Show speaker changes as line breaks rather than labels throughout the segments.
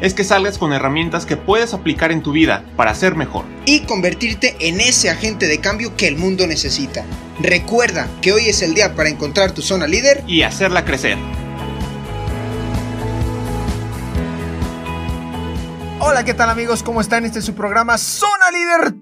es que salgas con herramientas que puedes aplicar en tu vida para ser mejor.
Y convertirte en ese agente de cambio que el mundo necesita. Recuerda que hoy es el día para encontrar tu zona líder.
Y hacerla crecer.
Hola, ¿qué tal amigos? ¿Cómo están? Este es su programa Zona Líder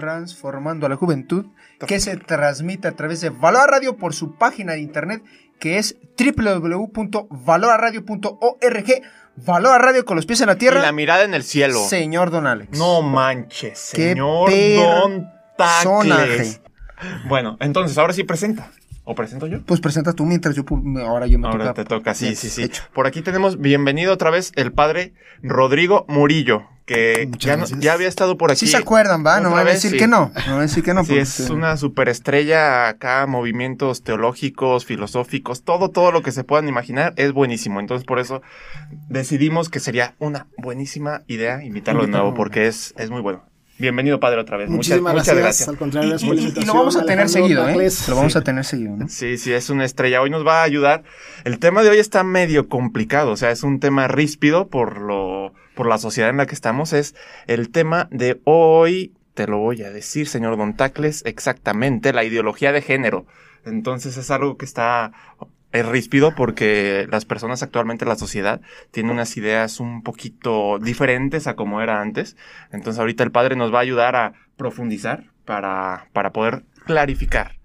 Transformando a la Juventud, que se transmite a través de Valora Radio por su página de internet, que es www.valoraradio.org. Valora Radio con los pies en la
Y
tierra.
la mirada en el cielo.
Señor Don Alex.
No manches,
Qué
señor Don
personaje.
Tacles. Bueno, entonces ahora sí presenta. ¿O presento yo?
Pues presenta tú mientras yo ahora yo me
Ahora
toca.
te toca, sí, sí, sí.
hecho.
Por aquí tenemos bienvenido otra vez el padre Rodrigo Murillo, que
Muchas
ya, no-
gracias.
ya había estado por aquí.
Sí se acuerdan, va, no
otra
van a decir
sí.
que no, no van a decir que no.
Sí,
porque
es
usted-
una superestrella acá, movimientos teológicos, filosóficos, todo, todo lo que se puedan imaginar es buenísimo. Entonces, por eso decidimos que sería una buenísima idea invitarlo de nuevo, porque es, es muy bueno. Bienvenido, padre, otra vez. Muchas,
Muchísimas
muchas
gracias.
gracias.
Al contrario,
Y,
gracias por la
y- y
invitación.
lo vamos a tener
Alejandro
seguido, ¿eh? Lo vamos
Sí.
a tener seguido, ¿no?
Sí, sí, es una estrella. Hoy nos va a ayudar. El tema de hoy está medio complicado, o sea, es un tema ríspido por lo, por la sociedad en la que estamos. Es el tema de hoy, te lo voy a decir, señor Don Tacles, exactamente, la ideología de género. Entonces es algo que está es ríspido porque las personas actualmente, la sociedad, tiene unas ideas un poquito diferentes a como era antes. Entonces ahorita el padre nos va a ayudar a profundizar para, para poder clarificar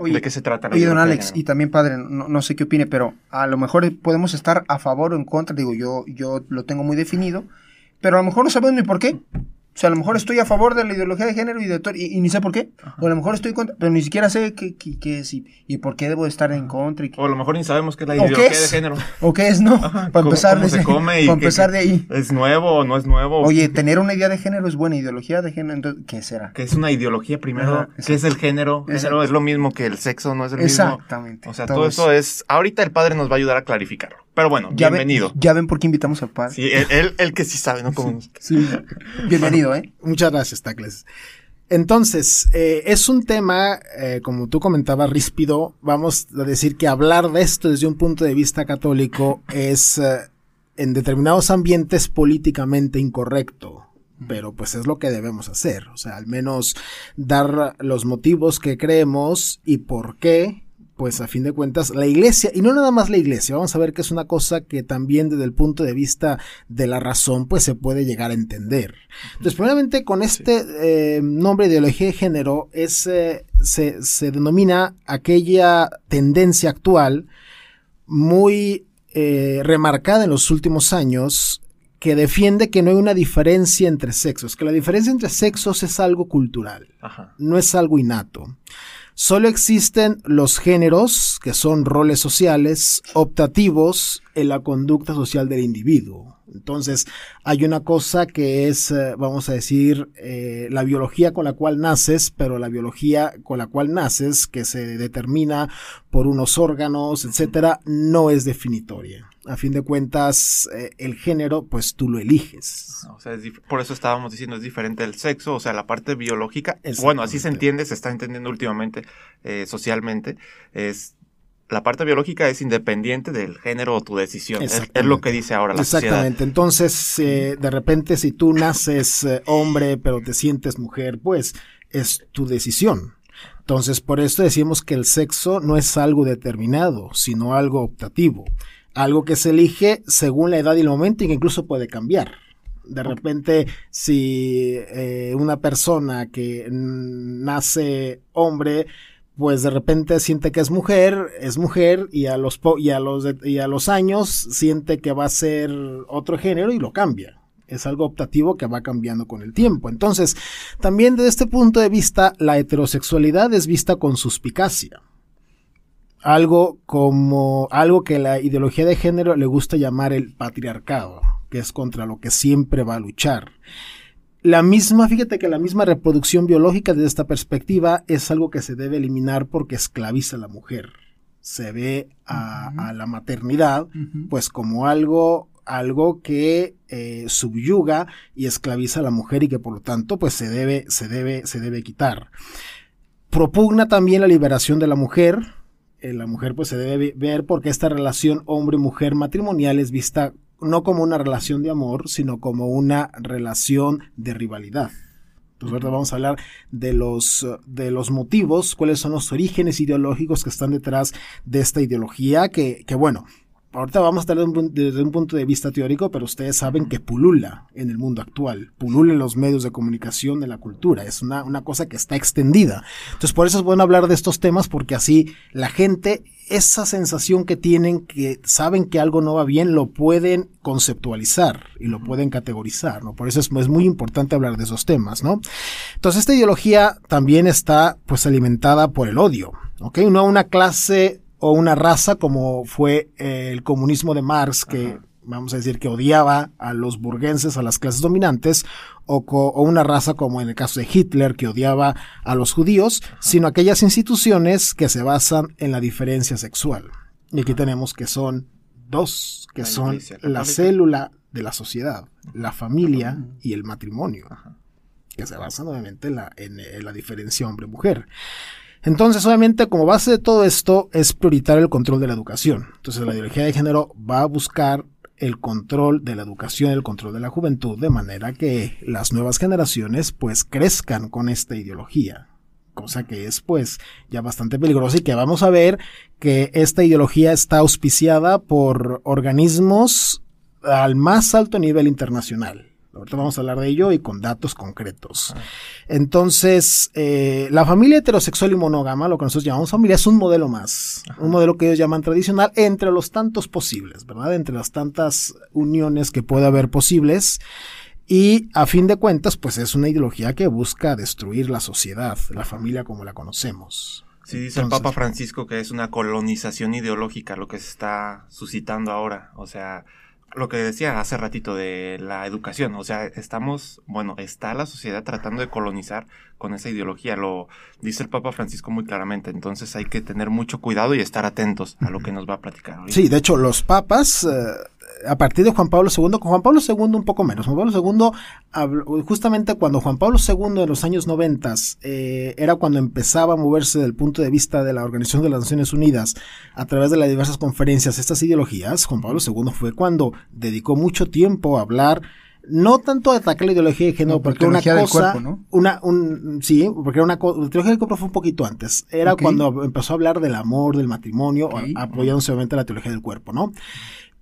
Oye,
de qué se trata
Oye, don Alex, y también padre, no, no sé qué opine, pero a lo mejor podemos estar a favor o en contra, digo, yo, yo lo tengo muy definido, pero a lo mejor no sabemos ni por qué. O sea, a lo mejor estoy a favor de la ideología de género y, de to- y, y ni sé por qué. O a lo mejor estoy contra, pero ni siquiera sé qué, qué, qué es y, y por qué debo estar en contra. Y qué-
O a lo mejor ni sabemos qué es la
¿O qué
ideología
es?
de género.
o qué es, ¿no?
Ajá,
para
cómo-
empezar,
cómo se come y
para empezar de ahí.
¿Es nuevo o no es nuevo?
Oye, tener una idea de género es buena, ideología de género, entonces, ¿qué será?
¿Qué es una ideología primero?
Ajá,
¿Qué es el género?
Exacto.
Género es lo mismo que el sexo, no es el mismo.
Exactamente.
O sea, todo eso es... Ahorita el padre nos va a ayudar a clarificarlo. Pero bueno,
Ya
bienvenido.
Ven, ya ven por qué invitamos al padre.
Sí, él, él, él que sí sabe, ¿no? Como...
Sí. Bienvenido, ¿eh?
Muchas gracias, Tacles. Entonces, eh, es un tema, eh, como tú comentabas, ríspido. Vamos a decir que hablar de esto desde un punto de vista católico es eh, en determinados ambientes políticamente incorrecto. Pero pues es lo que debemos hacer. O sea, al menos dar los motivos que creemos y por qué. Pues a fin de cuentas, la iglesia, y no nada más la iglesia, vamos a ver que es una cosa que también desde el punto de vista de la razón, pues se puede llegar a entender. Entonces, primeramente, con este eh, nombre de ideología de género, es, eh, se, se denomina aquella tendencia actual muy eh, remarcada en los últimos años que defiende que no hay una diferencia entre sexos, que la diferencia entre sexos es algo cultural,
Ajá.
no es algo innato. Solo existen los géneros, que son roles sociales, optativos en la conducta social del individuo. Entonces, hay una cosa que es, eh, vamos a decir, eh, la biología con la cual naces, pero la biología con la cual naces, que se determina por unos órganos, etcétera, no es definitoria. A fin de cuentas, eh, el género, pues tú lo eliges.
O sea, es dif- por eso estábamos diciendo, es diferente el sexo, o sea, la parte biológica. Bueno, así se entiende, se está entendiendo últimamente eh, socialmente. Es la parte biológica es independiente del género o tu decisión. Es, es lo que dice ahora la sociedad.
Exactamente. Entonces, eh, de repente, si tú naces hombre, pero te sientes mujer, pues es tu decisión. Entonces, por eso decimos que el sexo no es algo determinado, sino algo optativo. Algo que se elige según la edad y el momento y que incluso puede cambiar. De repente, si eh, una persona que nace hombre, pues de repente siente que es mujer, es mujer, y a los, po- y a los, y a los años siente que va a ser otro género y lo cambia. Es algo optativo que va cambiando con el tiempo. Entonces, también desde este punto de vista, la heterosexualidad es vista con suspicacia. Algo como, algo que la ideología de género le gusta llamar el patriarcado, que es contra lo que siempre va a luchar. La misma, fíjate que la misma reproducción biológica desde esta perspectiva es algo que se debe eliminar porque esclaviza a la mujer. Se ve a, la maternidad pues como algo algo que eh, subyuga y esclaviza a la mujer y que por lo tanto pues se debe se debe se debe quitar propugna también la liberación de la mujer Eh, la mujer pues se debe ver porque esta relación hombre mujer matrimonial es vista no como una relación de amor sino como una relación de rivalidad. Entonces vamos a hablar de los, de los motivos, cuáles son los orígenes ideológicos que están detrás de esta ideología, que, que bueno, ahorita vamos a estar desde un, desde un punto de vista teórico, pero ustedes saben que pulula en el mundo actual, pulula en los medios de comunicación, en la cultura, es una, una cosa que está extendida. Entonces por eso es bueno hablar de estos temas, porque así la gente, esa sensación que tienen, que saben que algo no va bien, lo pueden conceptualizar y lo pueden categorizar, ¿no? Por eso es, es muy importante hablar de esos temas, ¿no? Entonces esta ideología también está pues alimentada por el odio, ¿ok? No una clase o una raza como fue eh, el comunismo de Marx que
Ajá.
vamos a decir que odiaba a los burgueses, a las clases dominantes, o, o una raza como en el caso de Hitler que odiaba a los judíos, sino aquellas instituciones que se basan en la diferencia sexual. Y aquí tenemos que son dos, que
La
son
Iglesia
la célula de la sociedad, la familia y el matrimonio que se basan obviamente en la, en, en la diferencia hombre-mujer. Entonces, obviamente, como base de todo esto, es prioritario el control de la educación. Entonces, la ideología de género va a buscar el control de la educación, el control de la juventud, de manera que las nuevas generaciones, pues, crezcan con esta ideología. Cosa que es, pues, ya bastante peligrosa y que vamos a ver que esta ideología está auspiciada por organismos al más alto nivel internacional. Ahorita vamos a hablar de ello y con datos concretos.
Ah.
Entonces, eh, la familia heterosexual y monógama, lo que nosotros llamamos familia, es un modelo más.
Ajá.
Un modelo que ellos llaman tradicional entre los tantos posibles, ¿verdad? Entre las tantas uniones que puede haber posibles. Y a fin de cuentas, pues es una ideología que busca destruir la sociedad, la familia como la conocemos.
Sí, dice el Papa Francisco que es una colonización ideológica lo que se está suscitando ahora. O sea, lo que decía hace ratito de la educación. O sea, estamos, bueno, está la sociedad tratando de colonizar con esa ideología. Lo dice el Papa Francisco muy claramente. Entonces hay que tener mucho cuidado y estar atentos a lo que nos va a platicar.
Sí, de hecho, los papas, eh, a partir de Juan Pablo II, con Juan Pablo II un poco menos. Juan Pablo II, habló- justamente cuando Juan Pablo II en los años 90 eh, era cuando empezaba a moverse del punto de vista de la Organización de las Naciones Unidas a través de las diversas conferencias, estas ideologías, Juan Pablo II fue cuando dedicó mucho tiempo a hablar no tanto atacar la ideología de género,
No, por
porque una cosa,
cuerpo, ¿no?
una, un, sí, porque era una cosa, la teología del cuerpo fue un poquito antes, era cuando empezó a hablar del amor, del matrimonio,
Ok.
a- apoyándose obviamente a la teología del cuerpo, ¿no?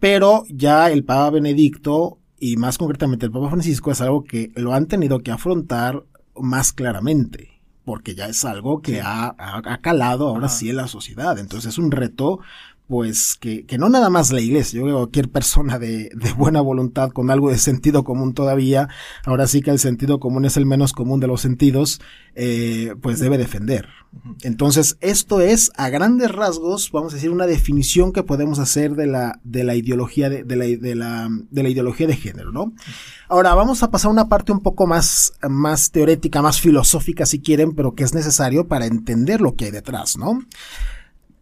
Pero ya el Papa Benedicto y más concretamente el Papa Francisco es algo que lo han tenido que afrontar más claramente, porque ya es algo que ha, ha- ha calado ahora
Ajá.
sí en la sociedad. Entonces es un reto, pues, que, que no nada más la iglesia, yo creo que cualquier persona de, de buena voluntad, con algo de sentido común todavía, ahora sí que el sentido común es el menos común de los sentidos, eh, pues debe defender. Entonces, esto es a grandes rasgos, vamos a decir, una definición que podemos hacer de la, de la ideología de, de la, de la, de la ideología de género, ¿no? Ahora, vamos a pasar a una parte un poco más, más teórica, más filosófica, si quieren, pero que es necesario para entender lo que hay detrás, ¿no?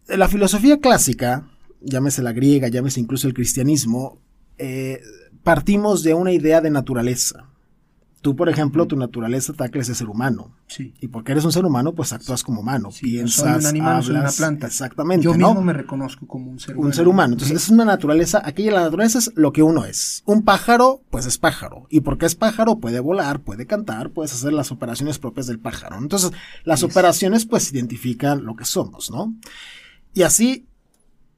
La filosofía clásica, llámese la griega, llámese incluso el cristianismo, eh, partimos de una idea de naturaleza. Tú, por ejemplo, tu naturaleza ataca ese ser humano.
Sí.
Y porque eres un ser humano, pues actúas como humano.
Sí,
piensas,
soy un animal, soy una
hablas,
planta.
Exactamente,
Yo
¿no?
mismo me reconozco como un ser humano.
un ser humano. Entonces, es una naturaleza, aquella la naturaleza es lo que uno es. Un pájaro, pues es pájaro. Y porque es pájaro, puede volar, puede cantar, puedes hacer las operaciones propias del pájaro. Entonces, las operaciones, pues, identifican lo que somos, ¿no? Y así,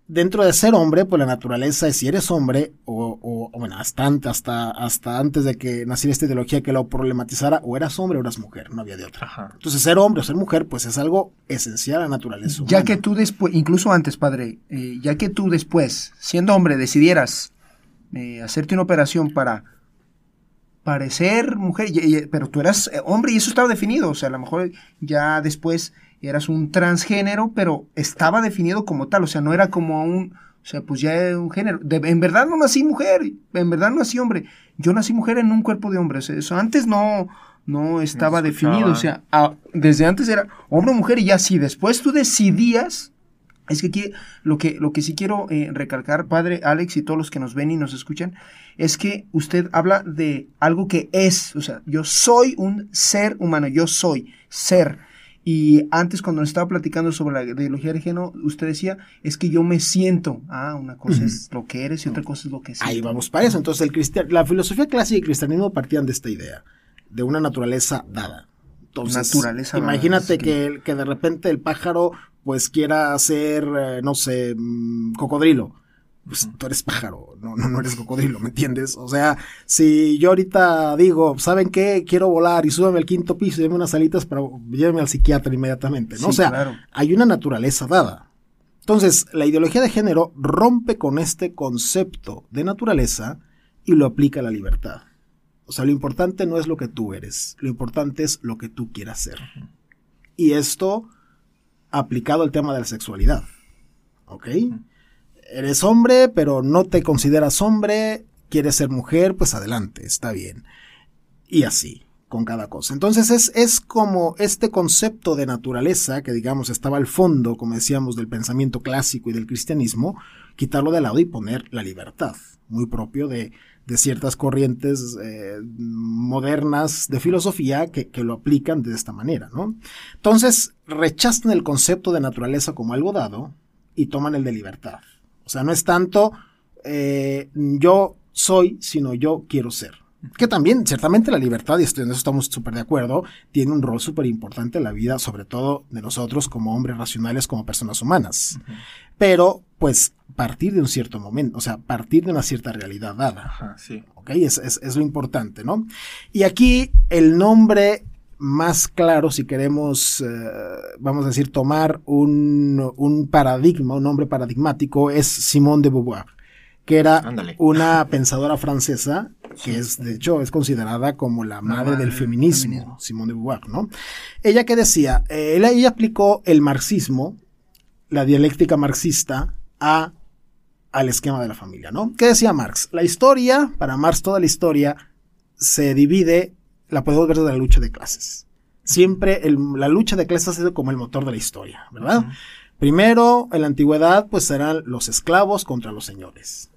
dentro de ser hombre, pues la naturaleza es si eres hombre, o, o- o, bueno, hasta, ant- hasta, hasta antes de que naciera esta ideología que lo problematizara, o eras hombre o eras mujer, no había de otra.
Ajá.
Entonces, ser hombre o ser mujer, pues es algo esencial a la naturaleza.
Ya que tú después, incluso antes, padre, eh, ya que tú después, siendo hombre, decidieras eh, hacerte una operación para parecer mujer, y- y- pero tú eras eh, hombre y eso estaba definido, o sea, a lo mejor ya después eras un transgénero, pero estaba definido como tal, o sea, no era como un, O sea, pues ya es un género. De- en verdad no nací mujer, en verdad no nací hombre. Yo nací mujer en un cuerpo de hombre. o sea, Eso antes no, no estaba definido. O sea, a- desde antes era hombre o mujer y ya si después tú decidías. Es que aquí lo que, lo que sí quiero eh, recalcar, padre Alex y todos los que nos ven y nos escuchan, es que usted habla de algo que es, o sea, yo soy un ser humano, yo soy ser. Y antes cuando nos estaba platicando sobre la ideología de género, usted decía, es que yo me siento. Ah, una cosa es lo que eres y otra cosa es lo que siento.
Ahí vamos para eso. Entonces, el cristian- la filosofía clásica y el cristianismo partían de esta idea, de una naturaleza dada. Entonces,
Naturaleza dada,
imagínate
es
que, que de repente el pájaro pues quiera ser, eh, no sé, mm, cocodrilo. Pues tú eres pájaro, no, no, no eres cocodrilo, ¿me entiendes? O sea, si yo ahorita digo, ¿saben qué? Quiero volar y súbeme al quinto piso y unas alitas para lléveme al psiquiatra inmediatamente, ¿no?
Sí,
o sea,
claro.
hay una naturaleza dada. Entonces, la ideología de género rompe con este concepto de naturaleza y lo aplica a la libertad. O sea, lo importante no es lo que tú eres, lo importante es lo que tú quieras ser. Y esto aplicado al tema de la sexualidad. ¿Ok? Eres hombre, pero no te consideras hombre, quieres ser mujer, pues adelante, está bien. Y así, con cada cosa. Entonces es, es como este concepto de naturaleza, que digamos estaba al fondo, como decíamos, del pensamiento clásico y del cristianismo, quitarlo de lado y poner la libertad, muy propio de, de ciertas corrientes eh, modernas de filosofía que, que lo aplican de esta manera, ¿no? Entonces rechazan el concepto de naturaleza como algo dado y toman el de libertad. O sea, no es tanto eh, yo soy, sino yo quiero ser. Que también, ciertamente, la libertad, y en eso estamos súper de acuerdo, tiene un rol súper importante en la vida, sobre todo de nosotros como hombres racionales, como personas humanas. Pero, pues, partir de un cierto momento, o sea, partir de una cierta realidad dada.
Ajá, sí.
¿ok? Es, es- es lo importante, ¿no? Y aquí el nombre más claro, si queremos, eh, vamos a decir, tomar un, un paradigma, un nombre paradigmático, es Simone de Beauvoir, que era
Ándale.
una pensadora francesa que es, de hecho, es considerada como la madre
madre
del
del
feminismo,
feminismo.
Simone de Beauvoir, ¿no? Ella que decía, eh, ella, ella aplicó el marxismo, la dialéctica marxista, a al esquema de la familia, ¿no? ¿Qué decía Marx? La historia, para Marx toda la historia se divide, la podemos ver desde la lucha de clases. Siempre el- la lucha de clases ha sido como el motor de la historia, ¿verdad? Primero, en la antigüedad, pues eran los esclavos contra los señores.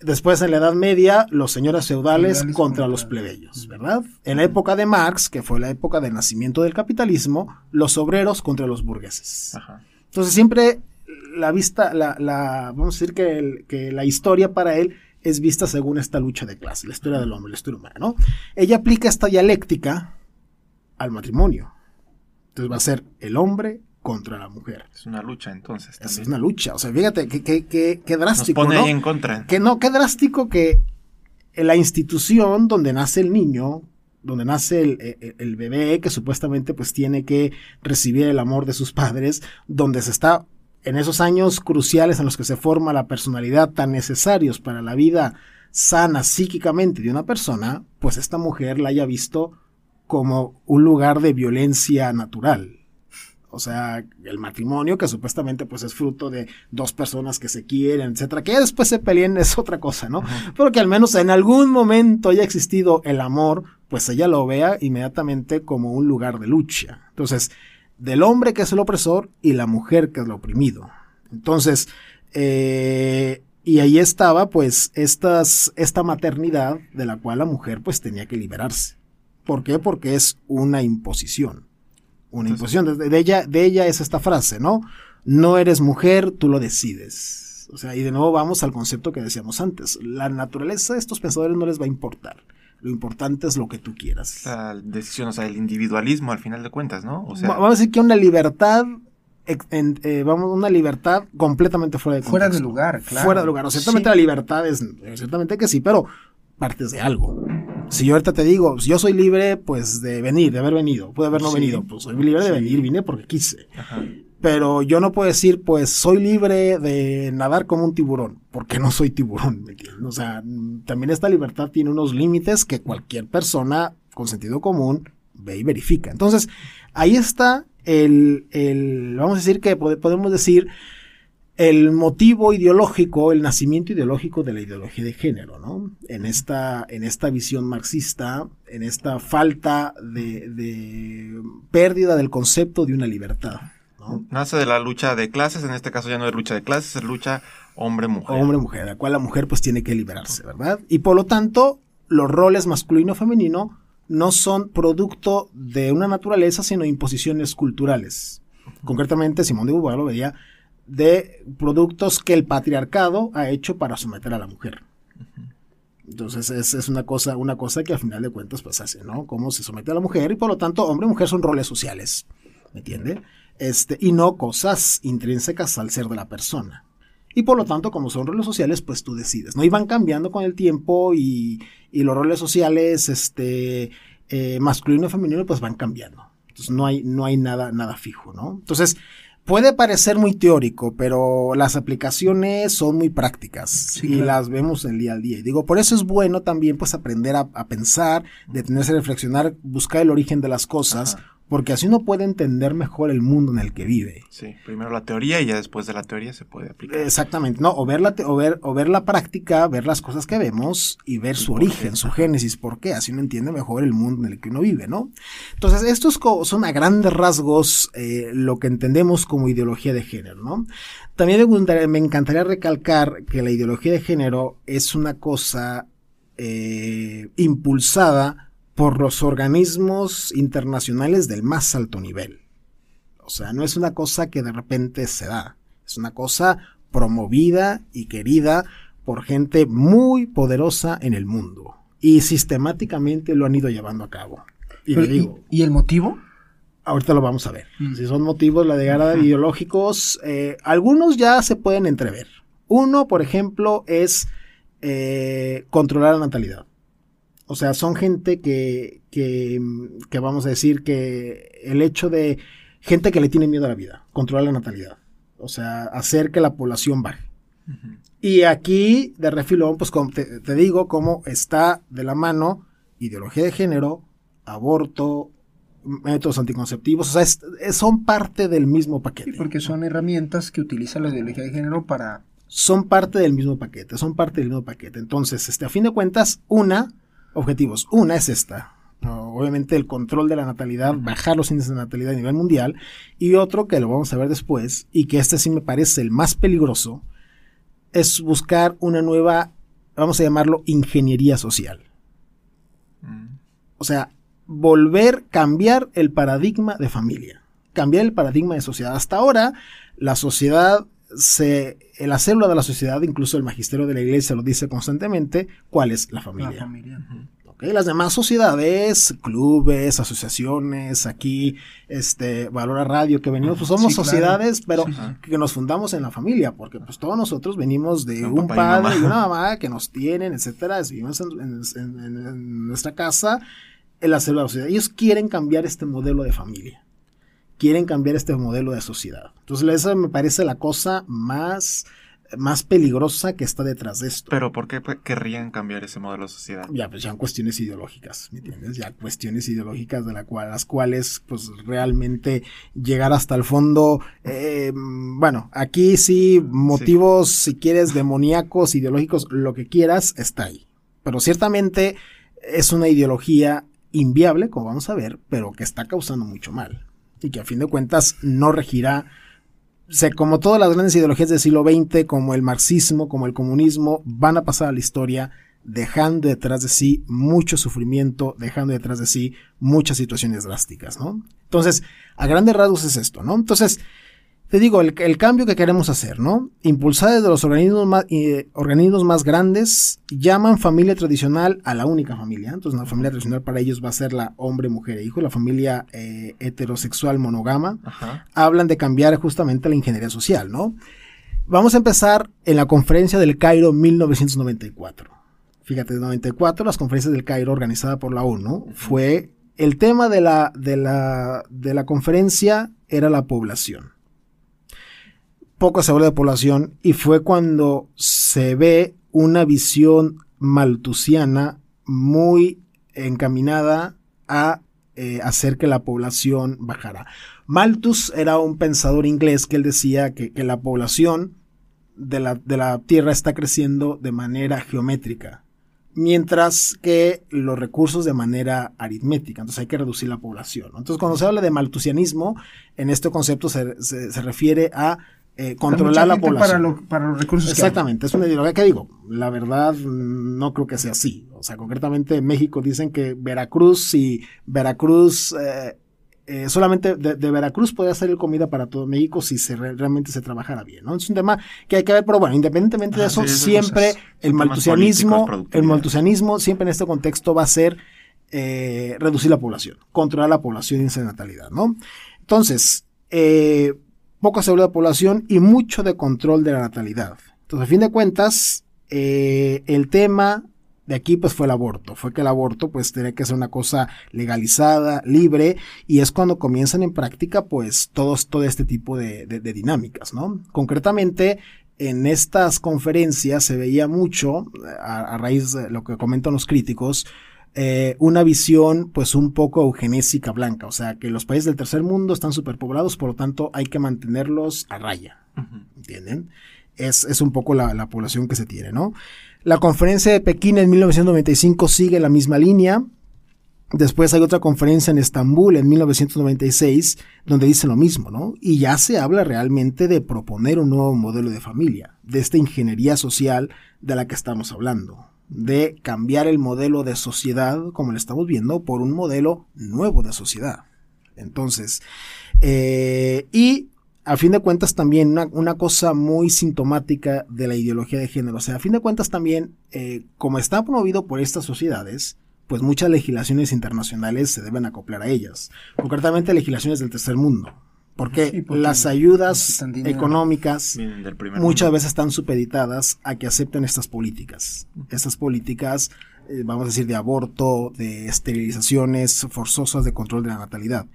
Después, en la Edad Media, los señores feudales
Feudales
contra
contra-
los plebeyos, ¿verdad? En la época de Marx, que fue la época del nacimiento del capitalismo, los obreros contra los burgueses.
Ajá.
Entonces siempre la vista, la, la- vamos a decir que, el- que la historia para él es vista según esta lucha de clase, la historia del hombre, la historia humana, ¿no? Ella aplica esta dialéctica al matrimonio. Entonces va a ser el hombre contra la mujer.
Es una lucha entonces también.
es una lucha. O sea, fíjate qué qué- qué
Nos
drástico,
pone
¿no?
ahí en contra.
Que no, qué drástico que la institución donde nace el niño, donde nace el, el- el bebé, que supuestamente pues tiene que recibir el amor de sus padres, donde se está en esos años cruciales en los que se forma la personalidad tan necesarios para la vida sana psíquicamente de una persona, pues esta mujer la haya visto como un lugar de violencia natural. O sea, el matrimonio, que supuestamente pues es fruto de dos personas que se quieren, etcétera, que después se peleen es otra cosa, ¿no? Pero que al menos en algún momento haya existido el amor, pues ella lo vea inmediatamente como un lugar de lucha. Entonces, del hombre que es el opresor y la mujer que es el oprimido. Entonces, eh, y ahí estaba pues estas, esta maternidad de la cual la mujer pues tenía que liberarse. ¿Por qué? Porque es una imposición. Una
Entonces-
imposición. De, de ella, de ella es esta frase, ¿no? No eres mujer, tú lo decides. O sea, y de nuevo vamos al concepto que decíamos antes. La naturaleza de estos pensadores no les va a importar. Lo importante es lo que tú quieras.
La decisión, o sea, el individualismo al final de cuentas, ¿no? O sea,
Va- vamos a decir que una libertad, en- eh, vamos, una libertad completamente fuera de
Fuera de
contexto.
lugar, claro.
Fuera de lugar. O sea, ciertamente
Sí.
la libertad es, ciertamente que sí, pero partes de algo. Si yo ahorita te digo, yo soy libre, pues, de venir, de haber venido, puede haber no
Sí.
venido, pues soy libre de
Sí.
venir, vine porque quise.
ajá.
Pero yo no puedo decir, pues, soy libre de nadar como un tiburón, porque no soy tiburón. O sea, también esta libertad tiene unos límites que cualquier persona con sentido común ve y verifica. Entonces, ahí está el, el vamos a decir que pode- podemos decir, el motivo ideológico, el nacimiento ideológico de la ideología de género, ¿no? En esta, en esta visión marxista, en esta falta de, de pérdida del concepto de una libertad. ¿No?
Nace de la lucha de clases, en este caso ya no es lucha de clases, es lucha hombre-mujer.
Hombre-mujer, la cual la mujer pues tiene que liberarse, ¿verdad? Y por lo tanto, los roles masculino-femenino no son producto de una naturaleza, sino imposiciones culturales. Concretamente, Simón de Beauvoir lo veía de productos que el patriarcado ha hecho para someter a la mujer. Entonces es, es, una cosa, una cosa que al final de cuentas pues hace, ¿no? Cómo se somete a la mujer y por lo tanto hombre y mujer son roles sociales, ¿me entiende? Este, y no cosas intrínsecas al ser de la persona. Y por lo tanto, como son roles sociales, pues tú decides, ¿no? Y van cambiando con el tiempo y, y los roles sociales, este, eh, masculino y femenino, pues van cambiando. Entonces no hay, no hay nada, nada fijo, ¿no? Entonces, puede parecer muy teórico, pero las aplicaciones son muy prácticas sí, y claro. las vemos el día al día. Y digo, por eso es bueno también pues aprender a, a pensar, detenerse a reflexionar, buscar el origen de las cosas, Ajá porque así uno puede entender mejor el mundo en el que vive.
Sí, primero la teoría y ya después de la teoría se puede aplicar.
Exactamente, no, o ver la, o ver, o ver la práctica, ver las cosas que vemos y ver su origen, su génesis, por qué, así uno entiende mejor el mundo en el que uno vive, ¿no? Entonces, estos son a grandes rasgos eh, lo que entendemos como ideología de género, ¿no? También me, encantaría recalcar que la ideología de género es una cosa eh, impulsada por los organismos internacionales del más alto nivel. O sea, no es una cosa que de repente se da, es una cosa promovida y querida por gente muy poderosa en el mundo y sistemáticamente lo han ido llevando a cabo.
Y, Pero, digo, ¿y, ¿y el motivo?
Ahorita lo vamos a ver. Mm. Si son motivos la de guerra ideológicos, eh, algunos ya se pueden entrever. Uno, por ejemplo, es eh, controlar la natalidad. O sea, son gente que, que, que, vamos a decir que el hecho de gente que le tiene miedo a la vida, controlar la natalidad. O sea, hacer que la población baje. Uh -huh. Y aquí, de refilón, pues como te, te, digo, cómo está de la mano ideología de género, aborto, métodos anticonceptivos, o sea, es, es, son parte del mismo paquete.
Sí, porque son herramientas que utiliza la ideología de género para...
Son parte del mismo paquete, son parte del mismo paquete. Entonces, este, a fin de cuentas, una objetivos. Una es esta. Obviamente el control de la natalidad, bajar los índices de natalidad a nivel mundial. Y otro que lo vamos a ver después, y que este sí me parece el más peligroso, es buscar una nueva, vamos a llamarlo, ingeniería social. O sea, volver, cambiar el paradigma de familia, cambiar el paradigma de sociedad. Hasta ahora, la sociedad se, la célula de la sociedad, incluso el magisterio de la iglesia lo dice constantemente, ¿cuál es la familia?
La familia. Uh -huh.
okay, las demás sociedades, clubes, asociaciones, aquí, este, Valora Radio, que venimos, pues somos sí, sociedades, claro. pero sí. que nos fundamos en la familia, porque pues todos nosotros venimos de un, un padre y, y, una mamá que nos tienen, etcétera, vivimos en, en, en, en nuestra casa, en la célula de la sociedad. Ellos quieren cambiar este modelo de familia quieren cambiar este modelo de sociedad. Entonces, esa me parece la cosa más, más peligrosa que está detrás de esto.
Pero ¿por qué querrían cambiar ese modelo de sociedad?
Ya, pues ya cuestiones ideológicas, ¿me entiendes? Ya cuestiones ideológicas de la cual, las cuales, pues realmente llegar hasta el fondo, eh, bueno, aquí sí, motivos, sí. si quieres, demoníacos, ideológicos, lo que quieras, está ahí. Pero ciertamente es una ideología inviable, como vamos a ver, pero que está causando mucho mal y que a fin de cuentas no regirá, o sea, como todas las grandes ideologías del siglo XX, como el marxismo, como el comunismo, van a pasar a la historia dejando detrás de sí mucho sufrimiento, dejando detrás de sí muchas situaciones drásticas, ¿no? Entonces, a grandes rasgos es esto, ¿no? Entonces, te digo, el, el, cambio que queremos hacer, ¿no? Impulsar desde los organismos más, eh, organismos más grandes, llaman familia tradicional a la única familia. Entonces, la familia tradicional para ellos va a ser la hombre, mujer e hijo, la familia eh, heterosexual monogama. Ajá. Hablan de cambiar justamente la ingeniería social, ¿no? Vamos a empezar en la conferencia del Cairo 1994. Fíjate, en 94, las conferencias del Cairo organizada por la ONU, fue el tema de la, de la, de la conferencia era la población poco se habla de población y fue cuando se ve una visión maltusiana muy encaminada a eh, hacer que la población bajara. Malthus era un pensador inglés que él decía que, la población de la, de la Tierra está creciendo de manera geométrica, mientras que los recursos de manera aritmética. Entonces hay que reducir la población. Entonces cuando se habla de maltusianismo, en este concepto se, se, refiere a eh, controlar la población.
Para, los recursos.
Exactamente, es una ideología que digo, la verdad no creo que sea así. O sea, concretamente en México dicen que Veracruz y Veracruz eh, eh, solamente de, Veracruz podría salir comida para todo México si se realmente se trabajara bien, ¿no? Es un tema que hay que ver, pero bueno, independientemente de eso, siempre el maltusianismo, el maltusianismo siempre en este contexto va a ser reducir la población, controlar la población y natalidad, ¿no? Entonces, eh, poca seguridad de población y mucho de control de la natalidad. Entonces, a fin de cuentas, el tema de aquí pues fue el aborto, fue que el aborto pues tenía que ser una cosa legalizada, libre, y es cuando comienzan en práctica pues todos, todo este tipo de, dinámicas, ¿no? Concretamente, en estas conferencias se veía mucho, a, raíz de lo que comentan los críticos, eh, una visión pues un poco eugenésica blanca, o sea que los países del tercer mundo están superpoblados, por lo tanto hay que mantenerlos a raya, ¿entienden? Es, es, un poco la, la población que se tiene, ¿no? La conferencia de Pekín en 1995 sigue la misma línea. Después hay otra conferencia en Estambul en 1996 donde dice lo mismo, ¿no? Y ya se habla realmente de proponer un nuevo modelo de familia, de esta ingeniería social de la que estamos hablando, de cambiar el modelo de sociedad como lo estamos viendo por un modelo nuevo de sociedad. Entonces, eh, y a fin de cuentas también una, cosa muy sintomática de la ideología de género. O sea, a fin de cuentas también, eh, como está promovido por estas sociedades, pues muchas legislaciones internacionales se deben acoplar a ellas. Concretamente legislaciones del tercer mundo. Porque, las ayudas económicas muchas veces están supeditadas a que acepten estas políticas. Estas políticas, eh, vamos a decir, de aborto, de esterilizaciones forzosas, de control de la natalidad.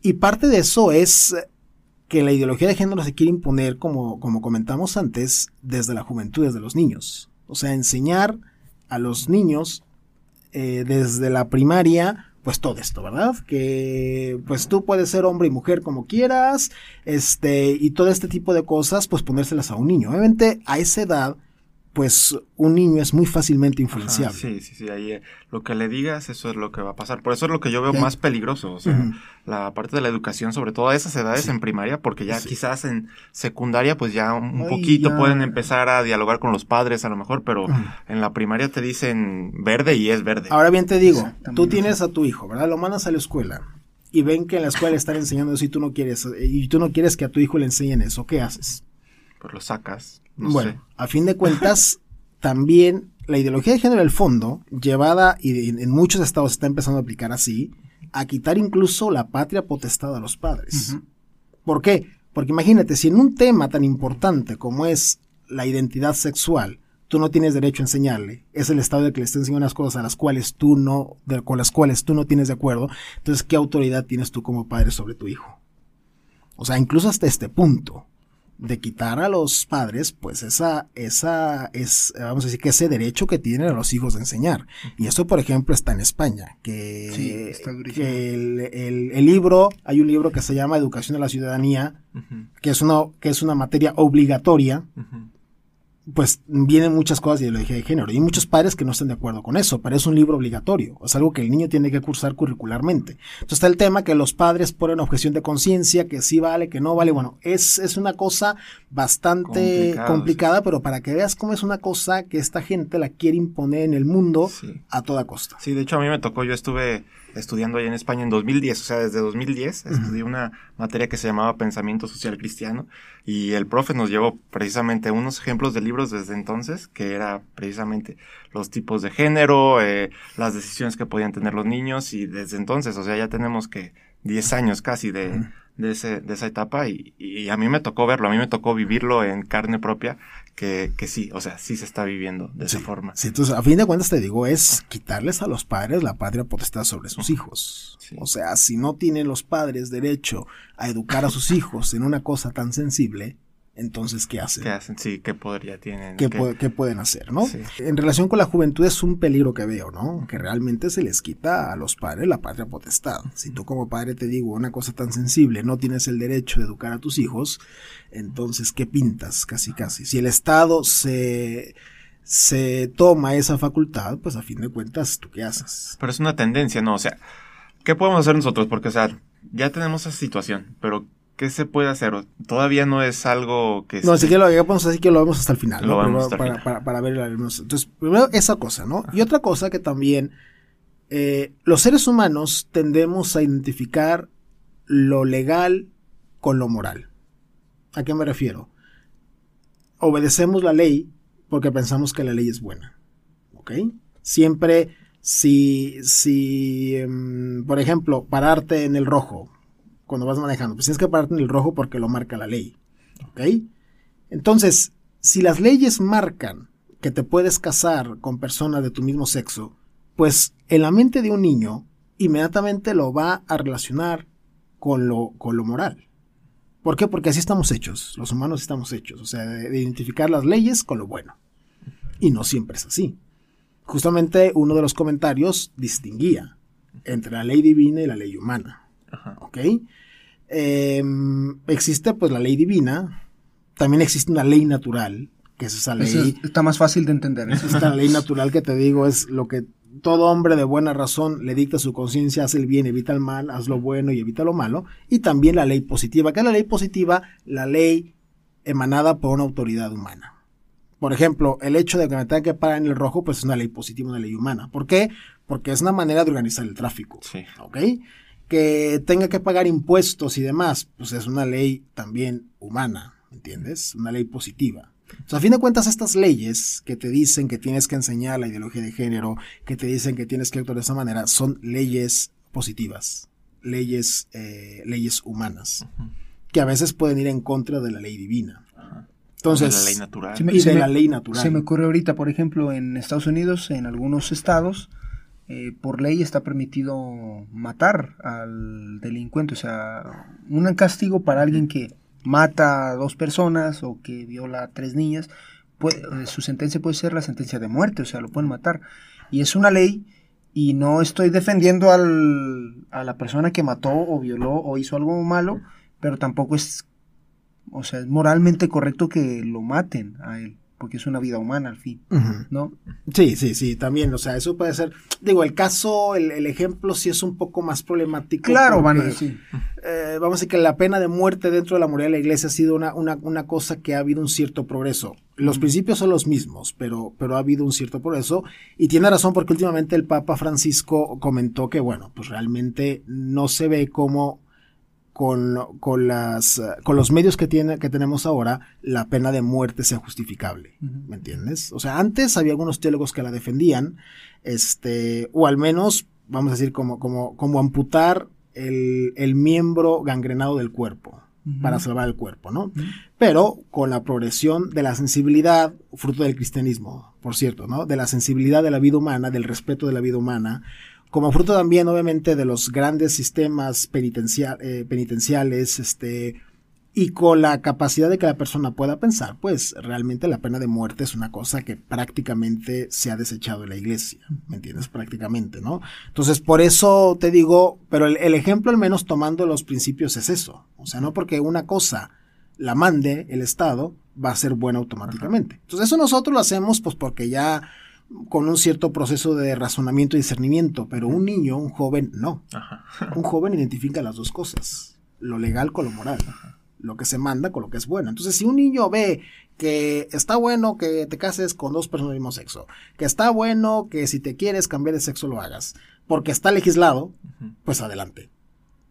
Y parte de eso es que la ideología de género se quiere imponer, como, como comentamos antes, desde la juventud, desde los niños. O sea, enseñar a los niños eh, desde la primaria, pues todo esto, ¿verdad? Que pues tú puedes ser hombre y mujer como quieras, este, y todo este tipo de cosas, pues ponérselas a un niño. Obviamente, a esa edad, pues un niño es muy fácilmente influenciable.
sí, sí, sí, ahí eh, lo que le digas, eso es lo que va a pasar. Por eso es lo que yo veo más peligroso, o sea, la parte de la educación, sobre todo a esas edades en primaria, porque ya quizás en secundaria, pues ya un poquito pueden empezar a dialogar con los padres a lo mejor, pero en la primaria te dicen verde y es verde.
Ahora bien te digo, tú tienes a tu hijo, ¿verdad? Lo mandas a la escuela y ven que en la escuela están enseñando eso y tú no quieres, y tú no quieres que a tu hijo le enseñen eso, ¿qué haces?
Pues lo sacas
bueno, a fin de cuentas, también la ideología de género, el fondo, llevada, y en, muchos estados está empezando a aplicar así, a quitar incluso la patria potestad a los padres. ¿Por qué? Porque imagínate, si en un tema tan importante como es la identidad sexual, tú no tienes derecho a enseñarle, es el Estado de que le está enseñando unas cosas a las cuales tú no, con las cuales tú no tienes de acuerdo, entonces, ¿qué autoridad tienes tú como padre sobre tu hijo? O sea, incluso hasta este punto de quitar a los padres, pues esa, esa es, vamos a decir que ese derecho que tienen a los hijos de enseñar. Y eso, por ejemplo, está en España, que, el, libro, hay un libro que se llama Educación de la Ciudadanía, que es una, que es una materia obligatoria, pues vienen muchas cosas de ideología de género. Y hay muchos padres que no están de acuerdo con eso, pero es un libro obligatorio, es algo que el niño tiene que cursar curricularmente. Entonces está el tema que los padres ponen objeción de conciencia, que sí vale, que no vale. Bueno, es, es una cosa bastante complicada, pero para que veas cómo es una cosa que esta gente la quiere imponer en el mundo a toda costa.
Sí, de hecho a mí me tocó, yo estuve estudiando allá en España en 2010, o sea, desde 2010 estudié una materia que se llamaba Pensamiento Social Cristiano y el profe nos llevó precisamente unos ejemplos de libros desde entonces, que era precisamente los tipos de género, eh, las decisiones que podían tener los niños y desde entonces, o sea, ya tenemos que 10 años casi de, de, ese, de esa etapa y, y, a mí me tocó verlo, a mí me tocó vivirlo en carne propia, que, que sí, o sea, sí se está viviendo de esa forma.
Sí, entonces a fin de cuentas te digo, es quitarles a los padres la patria potestad sobre sus hijos. O sea, si no tienen los padres derecho a educar a sus hijos en una cosa tan sensible, Entonces, ¿qué hacen?
¿Qué hacen? Sí, ¿qué podría tienen?
¿Qué,
¿Qué-
pu- qué pueden hacer, no?
Sí.
En relación con la juventud es un peligro que veo, ¿no? Que realmente se les quita a los padres la patria potestad. Si tú como padre te digo una cosa tan sensible, no tienes el derecho de educar a tus hijos, entonces, ¿qué pintas? Casi, casi. Si el Estado se, se toma esa facultad, pues a fin de cuentas, ¿tú qué haces?
Pero es una tendencia, ¿no? O sea, ¿qué podemos hacer nosotros? Porque, o sea, ya tenemos esa situación, pero ¿qué se puede hacer? Todavía no es algo que...
No,
esté-
así que lo digamos así que lo vemos hasta el final.
Lo
¿no? Primero
hasta el
para,
final.
para- para ver Entonces, primero esa cosa, ¿no? Y otra cosa que también eh, los seres humanos tendemos a identificar lo legal con lo moral. ¿A qué me refiero? Obedecemos la ley porque pensamos que la ley es buena. ¿Ok? Siempre, si, si em, por ejemplo, pararte en el rojo cuando vas manejando, pues tienes que pararte en el rojo porque lo marca la ley. ¿Ok? Entonces, si las leyes marcan que te puedes casar con personas de tu mismo sexo, pues en la mente de un niño inmediatamente lo va a relacionar con lo, con lo moral. ¿Por qué? Porque así estamos hechos, los humanos estamos hechos, o sea, de, de identificar las leyes con lo bueno. Y no siempre es así. Justamente uno de los comentarios distinguía entre la ley divina y la ley humana.
Ajá.
¿Ok? Eh, existe pues la ley divina, también existe una ley natural, que es esa ley,
es- está más fácil de entender. ¿eh?
esta ley natural que te digo es lo que todo hombre de buena razón le dicta a su conciencia, hace el bien, evita el mal, haz lo bueno y evita lo malo, y también la ley positiva, que es la ley positiva, la ley emanada por una autoridad humana. Por ejemplo, el hecho de que me tenga que parar en el rojo, pues es una ley positiva, una ley humana. ¿Por qué? Porque es una manera de organizar el tráfico.
Sí.
¿ok? Que tenga que pagar impuestos y demás, pues es una ley también humana, ¿me entiendes? Una ley positiva. O sea, a fin de cuentas, estas leyes que te dicen que tienes que enseñar la ideología de género, que te dicen que tienes que actuar de esa manera, son leyes positivas, leyes, eh, leyes humanas, que a veces pueden ir en contra de la ley divina. Entonces,
De la ley natural.
Me-
y de
me-
la ley natural.
Se me ocurre ahorita, por ejemplo, en Estados Unidos, en algunos estados, eh, por ley está permitido matar al delincuente. O sea, un castigo para alguien que mata a dos personas o que viola a tres niñas, puede- eh, su sentencia puede ser la sentencia de muerte, o sea, lo pueden matar. Y es una ley y no estoy defendiendo al, a la persona que mató o violó o hizo algo malo, pero tampoco es, o sea, es moralmente correcto que lo maten a él, porque es una vida humana al fin. ¿no?
Sí, sí, sí, también, o sea, eso puede ser, digo, el caso, el, el ejemplo sí es un poco más problemático.
Claro, van a decir.
eh, vamos a decir que la pena de muerte dentro de la moral de la iglesia ha sido una, una, una cosa que ha habido un cierto progreso. Los principios son los mismos, pero, pero ha habido un cierto progreso. Y tiene razón porque últimamente el Papa Francisco comentó que, bueno, pues realmente no se ve cómo con, con, las, eh, con los medios que, tiene, que tenemos ahora la pena de muerte sea justificable. ¿Me entiendes? O sea, antes había algunos teólogos que la defendían, este, o al menos, vamos a decir, como, como, como amputar el, el miembro gangrenado del cuerpo para salvar el cuerpo, ¿no? Pero con la progresión de la sensibilidad, fruto del cristianismo, por cierto, ¿no? De la sensibilidad de la vida humana, del respeto de la vida humana, como fruto también, obviamente, de los grandes sistemas eh, penitenciales, este, y con la capacidad de que la persona pueda pensar, pues realmente la pena de muerte es una cosa que prácticamente se ha desechado en la iglesia, ¿me entiendes? Prácticamente, ¿no? Entonces, por eso te digo, pero el, el ejemplo al menos tomando los principios es eso, o sea, no porque una cosa la mande el Estado va a ser buena automáticamente. Entonces, eso nosotros lo hacemos pues porque ya con un cierto proceso de razonamiento y discernimiento, pero un niño, un joven, no.
Ajá.
Un joven identifica las dos cosas, lo legal con lo moral, lo que se manda con lo que es bueno. Entonces, si un niño ve que está bueno que te cases con dos personas del mismo sexo, que está bueno que si te quieres cambiar de sexo lo hagas, porque está legislado, pues adelante.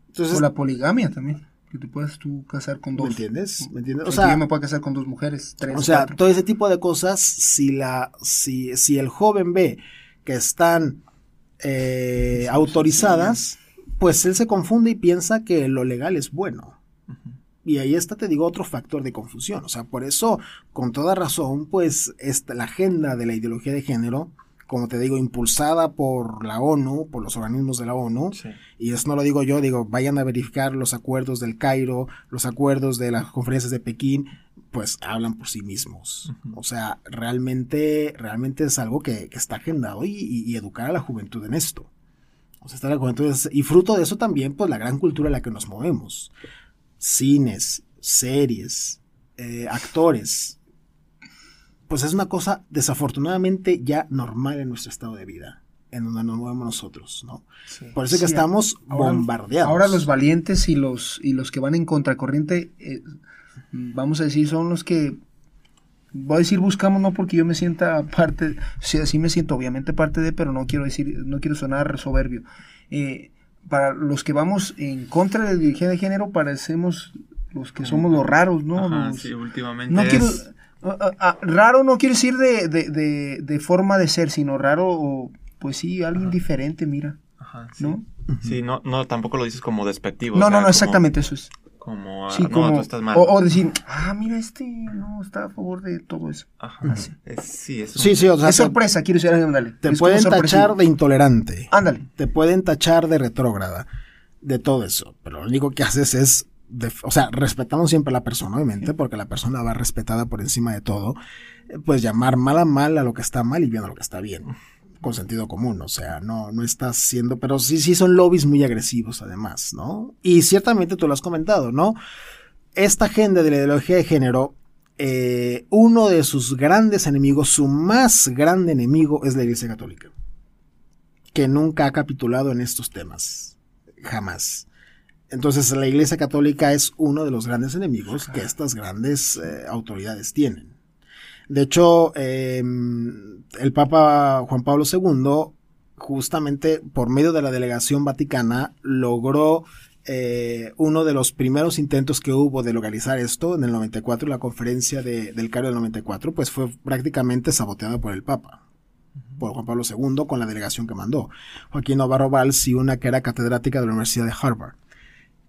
Entonces,
O la poligamia también, que te puedes tú casar con dos.
¿me entiendes? ¿Me entiendes?
O
O
sea, yo me puedo casar con dos mujeres, tres,
O sea,
cuatro.
todo ese tipo de cosas, si la, si, si el joven ve que están eh, autorizadas, pues él se confunde y piensa que lo legal es bueno. Y ahí está, te digo, otro factor de confusión. O sea, por eso, con toda razón, pues esta, la agenda de la ideología de género como te digo, impulsada por la ONU, por los organismos de la ONU.
Sí.
Y eso no lo digo yo, digo, vayan a verificar los acuerdos del Cairo, los acuerdos de las conferencias de Pekín, pues hablan por sí mismos. O sea, realmente, realmente es algo que, que está agendado y, y- y educar a la juventud en esto. O sea, está la juventud es- y fruto de eso también, pues la gran cultura en la que nos movemos. Cines, series, eh, actores. Pues es una cosa desafortunadamente ya normal en nuestro estado de vida, en donde nos movemos nosotros, ¿no?
Sí.
Por eso es que
Sí,
estamos
ahora-
bombardeados.
Ahora los valientes y los, y los que van en contracorriente, eh, vamos a decir, son los que, voy a decir buscamos, no porque yo me sienta parte, sí, así me siento obviamente parte de, pero no quiero decir, no quiero sonar soberbio. Eh, para los que vamos en contra de la ideología de género, parecemos los que somos los raros, ¿no?
Ajá,
Los-
sí, últimamente
no
es-
quiero... ah, ah, ah, raro no quiere decir de, de, de, de forma de ser, sino raro, o, pues sí, alguien
Ajá.
diferente, mira,
Ajá, sí.
¿no?
Sí, no, no, tampoco lo dices como despectivo. o
No,
sea,
no, no,
como-
exactamente eso es.
Como,
Sí,
no,
como,
tú estás mal.
o, o decir, ah, mira, este no está a favor de todo eso.
Ajá,
así.
es- sí, es un-
Sí, sí, o sea,
es
te,
sorpresa, quiero decir, ándale.
te
Es
pueden tachar de intolerante.
Ándale.
te pueden tachar de retrógrada, de todo eso, pero lo único que haces es, def- o sea, respetamos siempre a la persona, obviamente, porque la persona va respetada por encima de todo, eh, pues llamar mal a mal a lo que está mal y bien a lo que está bien, con sentido común, o sea, no, no estás siendo, pero sí, sí son lobbies muy agresivos además, ¿no? Y ciertamente tú lo has comentado, ¿no? Esta agenda de la ideología de género, eh, uno de sus grandes enemigos, su más grande enemigo es la Iglesia Católica que nunca ha capitulado en estos temas. Jamás. Entonces la Iglesia Católica es uno de los grandes enemigos que estas grandes eh, autoridades tienen. De hecho, eh, el Papa Juan Pablo II, justamente por medio de la delegación vaticana, logró eh, uno de los primeros intentos que hubo de localizar esto en el 94, la conferencia de- del Cairo del 94, pues fue prácticamente saboteada por el Papa por Juan Pablo II con la delegación que mandó. Joaquín Navarro Valls y una que era catedrática de la Universidad de Harvard.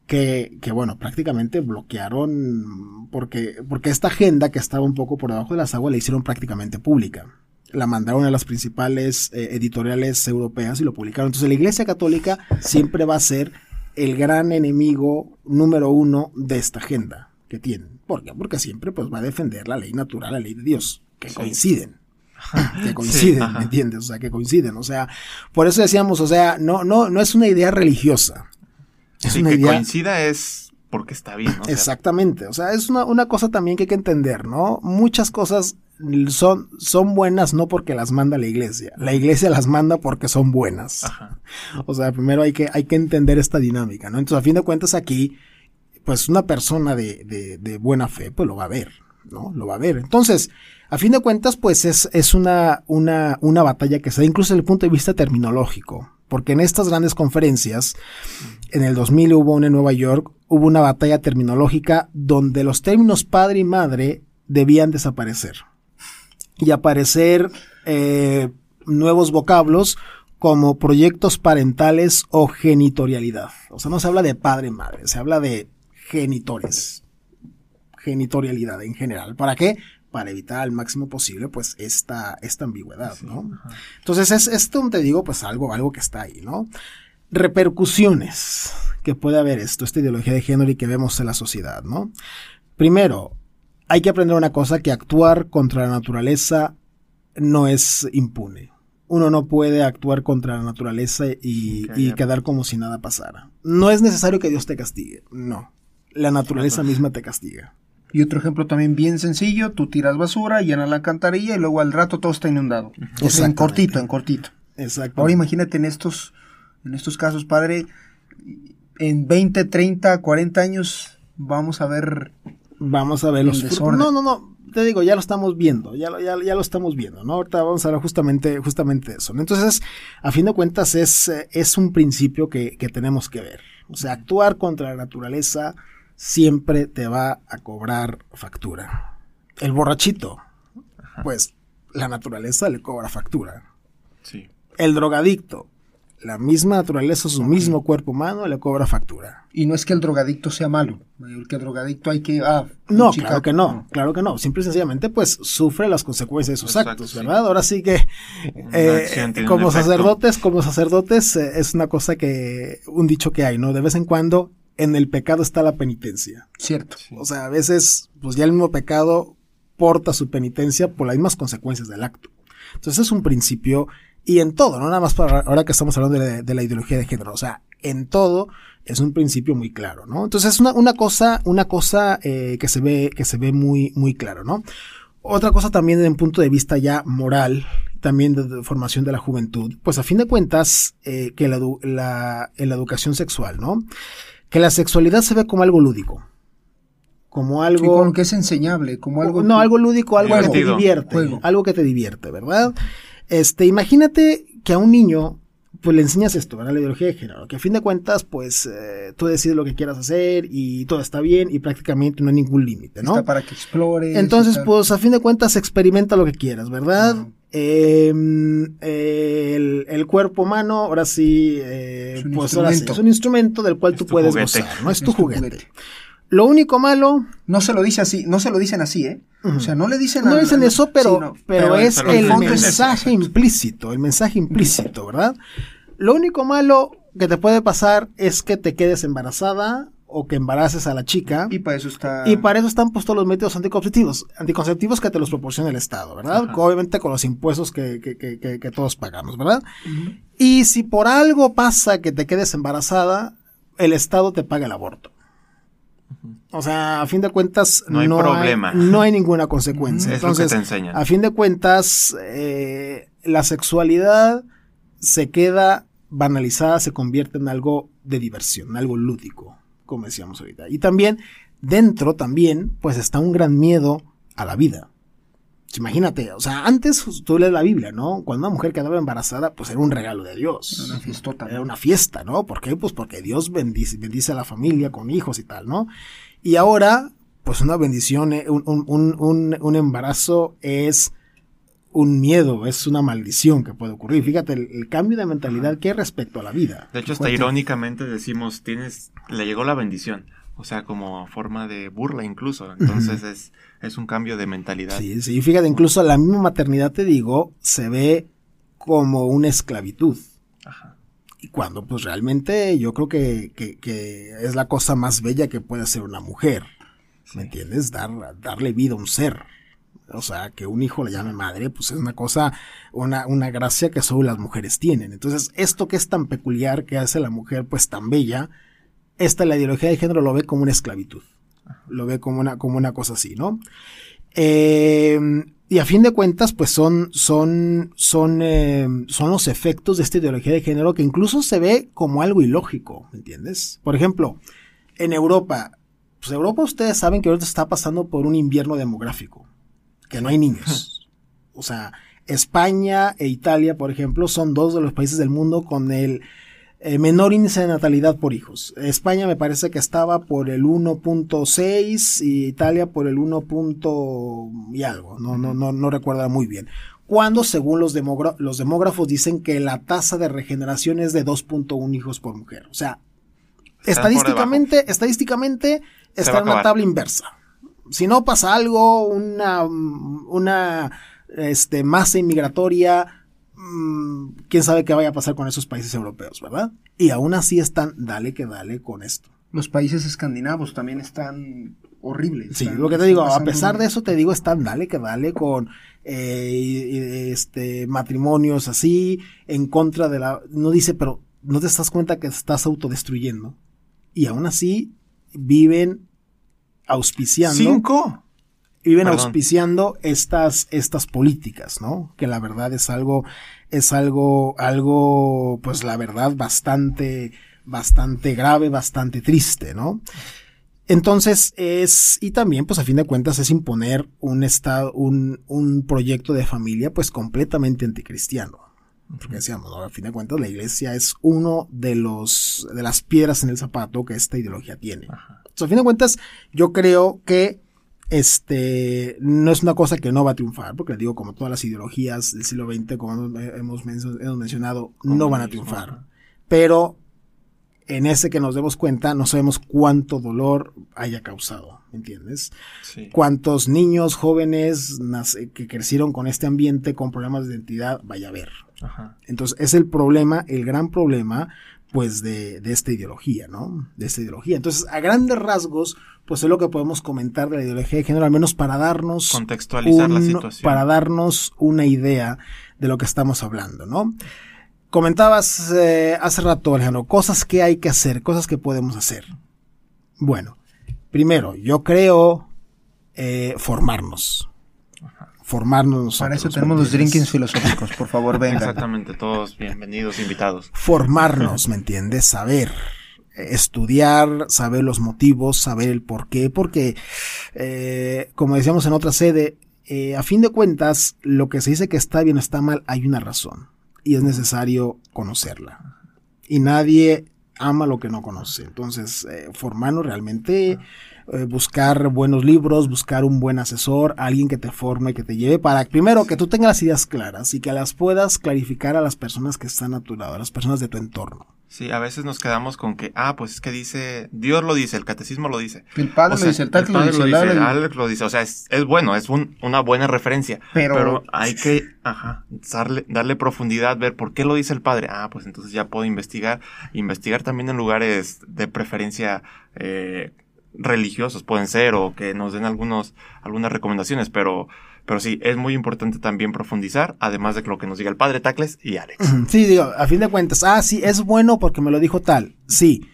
Que, que, bueno, prácticamente bloquearon porque, porque esta agenda que estaba un poco por debajo de las aguas la hicieron prácticamente pública. La mandaron a las principales eh, editoriales europeas y lo publicaron. Entonces la Iglesia Católica siempre va a ser el gran enemigo número uno de esta agenda que tienen. ¿Por qué? Porque siempre pues, va a defender la ley natural, la ley de Dios, que
Sí.
coinciden que coinciden. ¿me entiendes? O sea, que coinciden, o sea, por eso decíamos, o sea, no, no, no es una idea religiosa. Es
sí,
una
que
idea.
coincida es porque está bien, ¿no? O sea,
Exactamente, o sea, es una, una cosa también que hay que entender, ¿no? Muchas cosas son, son buenas no porque las manda la iglesia, la iglesia las manda porque son buenas.
Ajá.
O sea, primero hay que, hay que entender esta dinámica, ¿no? Entonces, a fin de cuentas, aquí, pues una persona de, de, de buena fe, pues lo va a ver, ¿no? Lo va a ver. Entonces, a fin de cuentas, pues es, es una, una, una batalla que se da incluso desde el punto de vista terminológico. Porque en estas grandes conferencias, en el 2000 hubo una en Nueva York, hubo una batalla terminológica donde los términos padre y madre debían desaparecer. Y aparecer eh, nuevos vocablos como proyectos parentales o genitorialidad. O sea, no se habla de padre y madre, se habla de genitores. Genitorialidad en general. ¿Para qué? Para evitar al máximo posible, pues, esta, esta ambigüedad,
Sí,
¿no?
ajá.
Entonces, es esto, te digo, pues algo, algo que está ahí, ¿no? Repercusiones que puede haber esto, esta ideología de género y que vemos en la sociedad, ¿no? Primero, hay que aprender una cosa, que actuar contra la naturaleza no es impune. Uno no puede actuar contra la naturaleza y, quedar como si nada pasara. No es necesario que Dios te castigue, no. La naturaleza misma te castiga.
Y otro ejemplo también bien sencillo, tú tiras basura, llenas la alcantarilla y luego al rato todo está inundado. O sea, en cortito, en cortito.
Exacto.
Ahora imagínate en estos, en estos casos, padre, en 20, 30, 40 años vamos a ver
Vamos a ver los
desorden.
No, no, no. Te digo, ya lo estamos viendo. Ya lo, ya, ya lo estamos viendo, ¿no? Ahorita vamos a hablar justamente, justamente de eso. Entonces, a fin de cuentas, es, eh, es un principio que, que tenemos que ver. O sea, actuar contra la naturaleza siempre te va a cobrar factura. El borrachito, pues la naturaleza le cobra factura.
Sí.
El drogadicto, la misma naturaleza, su mismo cuerpo humano, le cobra factura.
Y no es que el drogadicto sea malo, el que el drogadicto hay que... Ah,
No,
chica-
claro que no, claro que no. Simple y sencillamente, pues sufre las consecuencias de sus
Exacto,
actos,
sí.
¿verdad? Ahora sí que, eh, como sacerdotes, como sacerdotes, eh, es una cosa que, un dicho que hay, ¿no? De vez en cuando, en el pecado está la penitencia.
Cierto.
O sea, a veces, pues ya el mismo pecado porta su penitencia por las mismas consecuencias del acto. Entonces es un principio, y en todo, no nada más para ahora que estamos hablando de, de la ideología de género, o sea, en todo es un principio muy claro, ¿no? Entonces es una, una cosa, una cosa eh, que se ve, que se ve muy, muy claro, ¿no? Otra cosa también desde un punto de vista ya moral, también de, de formación de la juventud, pues a fin de cuentas, eh, que la, la, en la educación sexual, ¿no? Que la sexualidad se ve como algo lúdico. Como
Sí,
algo...
como que es enseñable, como algo...
no,
que-
algo lúdico, algo que te divierte.
Juego.
Algo que te divierte, ¿verdad? Este, imagínate que a un niño, pues le enseñas esto, ¿verdad? La ideología de género. Que a fin de cuentas, pues eh, tú decides lo que quieras hacer y todo está bien y prácticamente no hay ningún límite, ¿no?
Está para que explores.
Entonces, pues a fin de cuentas experimenta lo que quieras, ¿verdad? Eh, eh, el, el cuerpo humano, ahora sí, eh,
Es un
pues ahora sí,
instrumento.
es un instrumento del cual
Es
tú puedes
juguete.
gozar, ¿no? Es,
Es
tu juguete.
juguete.
Lo único malo,
No se lo dice así, no se lo dicen así, ¿eh? O sea, no le dicen...
no
al-
dicen eso, pero,
sí, no.
pero,
pero
es
pero
el mensaje implícito, el mensaje implícito, ¿verdad? Lo único malo que te puede pasar es que te quedes embarazada o que embaraces a la chica.
Y para eso está...
Y para eso están puestos los métodos anticonceptivos, anticonceptivos que te los proporciona el Estado, ¿verdad?
Ajá.
Obviamente con los impuestos que, que- que- que- que todos pagamos, ¿verdad? Y si por algo pasa que te quedes embarazada, el Estado te paga el aborto. O sea, a fin de cuentas,
No hay problema.
no hay ninguna consecuencia.
Es lo que te enseñan.
a fin de cuentas, eh, la sexualidad se queda banalizada, se convierte en algo de diversión, algo lúdico, como decíamos ahorita. Y también, dentro también, pues está un gran miedo a la vida. Pues Imagínate, o sea, antes tú lees la Biblia, ¿no? Cuando una mujer quedaba embarazada, pues era un regalo de Dios.
Era una fiestota.
Era una fiesta, ¿no? ¿Por qué? Pues porque Dios bendice, bendice a la familia con hijos y tal, ¿no? Y ahora, pues una bendición, eh, un, un- un- un- embarazo es un miedo, es una maldición que puede ocurrir. Fíjate, el, el cambio de mentalidad que hay respecto a la vida.
De hecho, hasta irónicamente decimos, tienes, le llegó la bendición. O sea, como forma de burla incluso. Entonces es, es un cambio de mentalidad.
Sí, sí, fíjate, incluso la misma maternidad, te digo, se ve como una esclavitud.
Ajá.
Y cuando pues realmente yo creo que, que- que es la cosa más bella que puede hacer una mujer. ¿Me entiendes? Dar, darle vida a un ser. O sea, que un hijo le llame madre, pues es una cosa, una, una gracia que solo las mujeres tienen. Entonces, esto que es tan peculiar, que hace la mujer pues tan bella, esta la ideología de género lo ve como una esclavitud. Lo ve como una, como una cosa así, ¿no? Eh, y a fin de cuentas, pues son, son, son, eh, son los efectos de esta ideología de género que incluso se ve como algo ilógico, ¿me entiendes? Por ejemplo, en Europa, pues Europa ustedes saben que ahorita está pasando por un invierno demográfico, que no hay niños. O sea, España e Italia, por ejemplo, son dos de los países del mundo con el eh, menor índice de natalidad por hijos. España me parece que estaba por el 1.6 y Italia por el 1. punto y algo, no, no, no, no recuerdo muy bien. Cuando, según los, los demógrafos, dicen que la tasa de regeneración es de 2.1 hijos por mujer. O sea, estadísticamente, estadísticamente
Se
está en una tabla inversa. Si no pasa algo, una, una este, masa inmigratoria, mm, quién sabe qué vaya a pasar con esos países europeos, ¿verdad? Y aún así están, dale que dale con esto.
Los países escandinavos también están horribles.
Sí,
están-
lo que te digo, a pesar
un-
de eso te digo, están dale que dale con eh, este matrimonios así, en contra de la... No dice, pero no te estás cuenta que estás autodestruyendo. Y aún así viven auspiciando.
¿Cinco?
Viven
Perdón.
auspiciando estas, estas políticas, ¿no? Que la verdad es algo, es algo, algo, pues la verdad, bastante, bastante grave, bastante triste, ¿no? Entonces es, y también, pues a fin de cuentas, es imponer un estado, un, un proyecto de familia, pues completamente anticristiano. Porque decíamos, ¿no? a fin de cuentas, la iglesia es uno de los, de las piedras en el zapato que esta ideología tiene.
Ajá.
Entonces, a fin de cuentas, yo creo que este no es una cosa que no va a triunfar, porque digo, como todas las ideologías del siglo XX, como hemos, hemos men- hemos mencionado, no van a triunfar. pero en ese que nos demos cuenta no sabemos cuánto dolor haya causado, ¿me entiendes?
Sí.
Cuántos niños, jóvenes que crecieron con este ambiente, con problemas de identidad, vaya a ver.
Ajá.
Entonces es el problema, el gran problema, pues de, de esta ideología, ¿no? De esta ideología. Entonces, a grandes rasgos, pues es lo que podemos comentar de la ideología de género, al menos para darnos
Contextualizar la situación.
para darnos una idea de lo que estamos hablando, ¿no? Comentabas eh, hace rato, Alejandro, cosas que hay que hacer, cosas que podemos hacer. Bueno, primero, yo creo eh, formarnos. Formarnos nosotros.
Para eso
¿me
tenemos los drinkings filosóficos, por favor, vengan.
Exactamente, todos bienvenidos, invitados.
formarnos, ¿me entiendes? Saber, estudiar, saber los motivos, saber el por qué, porque, eh, como decíamos en otra sede, eh, a fin de cuentas, lo que se dice que está bien o está mal, hay una razón, y es necesario conocerla. Y nadie ama lo que no conoce. Entonces, eh, formarnos realmente, eh, buscar buenos libros, buscar un buen asesor, alguien que te forme, que te lleve para, primero, que tú tengas las ideas claras y que las puedas clarificar a las personas que están a tu lado, a las personas de tu entorno.
Sí, a veces nos quedamos con que, ah, pues es que dice, Dios lo dice, el catecismo lo dice.
El padre
O sea,
lo dice, el tal lo
padre
dice,
lo
el
dice,
Alex-
Alex lo dice, o sea, es, es bueno, es un- una buena referencia.
Pero-
Pero, hay que, ajá, darle, darle profundidad, ver por qué lo dice el padre. Ah, pues entonces ya puedo investigar. Investigar también en lugares de preferencia eh, religiosos, pueden ser, o que nos den algunos, algunas recomendaciones, pero, pero sí, es muy importante también profundizar, además de lo que nos diga el padre Tacles y Alex.
Sí, digo, a fin de cuentas, ah, sí, es bueno porque me lo dijo tal, sí,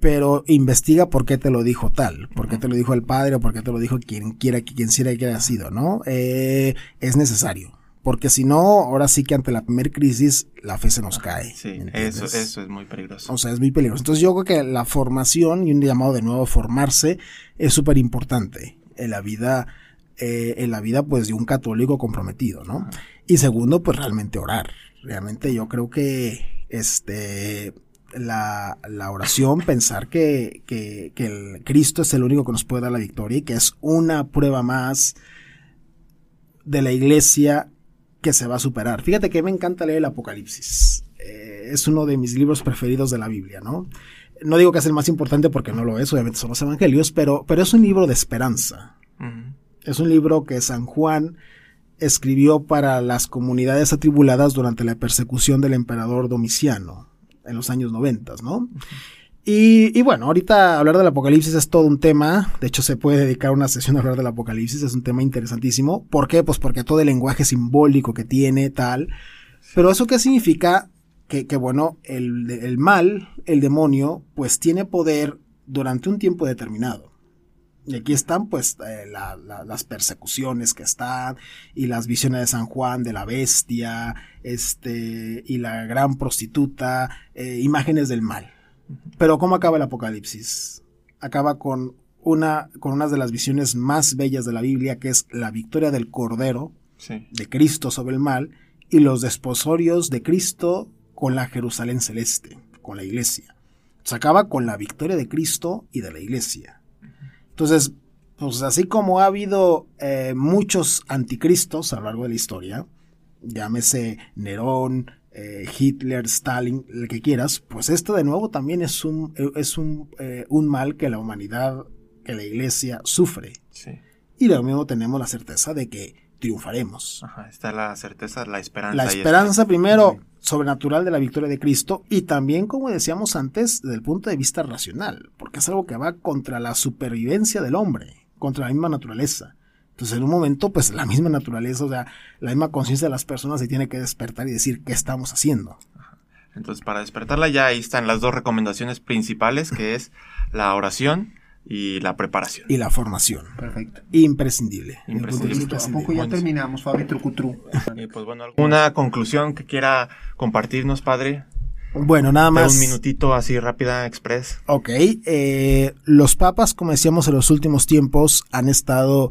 pero investiga por qué te lo dijo tal, por qué te lo dijo el padre o por qué te lo dijo quien quiera, quien quiera que haya sido, ¿no? Eh, es necesario, porque si no, ahora sí que ante la primera crisis la fe se nos cae.
Sí,
¿me
eso, eso es muy peligroso.
O sea, es muy peligroso. Entonces yo creo que la formación y un llamado de nuevo a formarse es súper importante en la vida, eh, en la vida pues de un católico comprometido, ¿no? Y segundo, pues realmente orar. Realmente yo creo que este la, la oración, pensar que, que, que el Cristo es el único que nos puede dar la victoria y que es una prueba más de la iglesia que se va a superar. Fíjate que me encanta leer el Apocalipsis. Eh, es uno de mis libros preferidos de la Biblia, ¿no? No digo que es el más importante porque no lo es, obviamente son los evangelios, pero, pero es un libro de esperanza. Es un libro que San Juan escribió para las comunidades atribuladas durante la persecución del emperador Domiciano en los años 90, ¿no? Y, y bueno, ahorita hablar del Apocalipsis es todo un tema. De hecho, se puede dedicar una sesión a hablar del Apocalipsis. Es un tema interesantísimo. ¿Por qué? Pues porque todo el lenguaje simbólico que tiene, tal. Pero eso qué significa? Que, que bueno, el, el mal, el demonio, pues tiene poder durante un tiempo determinado. Y aquí están pues eh, la- la- las persecuciones que están y las visiones de San Juan de la bestia, este, y la gran prostituta, eh, imágenes del mal. Pero ¿cómo acaba el Apocalipsis? Acaba con una, con una de las visiones más bellas de la Biblia, que es la victoria del Cordero,
Sí.
de Cristo sobre el mal, y los desposorios de Cristo con la Jerusalén celeste, con la iglesia. Se acaba con la victoria de Cristo y de la iglesia. Entonces, pues así como ha habido eh, muchos anticristos a lo largo de la historia, llámese Nerón, eh, Hitler, Stalin, el que quieras, pues esto de nuevo también es un, es un, eh, un mal que la humanidad, que la iglesia sufre.
Sí.
Y lo mismo tenemos la certeza de que triunfaremos.
Ajá, está la certeza, la esperanza.
La esperanza primero sobrenatural de la victoria de Cristo y también, como decíamos antes, desde el punto de vista racional, porque es algo que va contra la supervivencia del hombre, contra la misma naturaleza. Entonces, en un momento, pues la misma naturaleza, o sea, la misma conciencia de las personas se tiene que despertar y decir qué estamos haciendo.
Entonces, para despertarla ya ahí están las dos recomendaciones principales, que es la oración y la preparación.
Y la formación,
Perfecto.
imprescindible.
Imprescindible.
¿A poco ya terminamos, Fabi Trucutru?
Y pues bueno, ¿alguna conclusión que quiera compartirnos, padre?
Bueno, nada
De
más.
un minutito así rápida, express.
Ok, eh, los papas, como decíamos en los últimos tiempos, han estado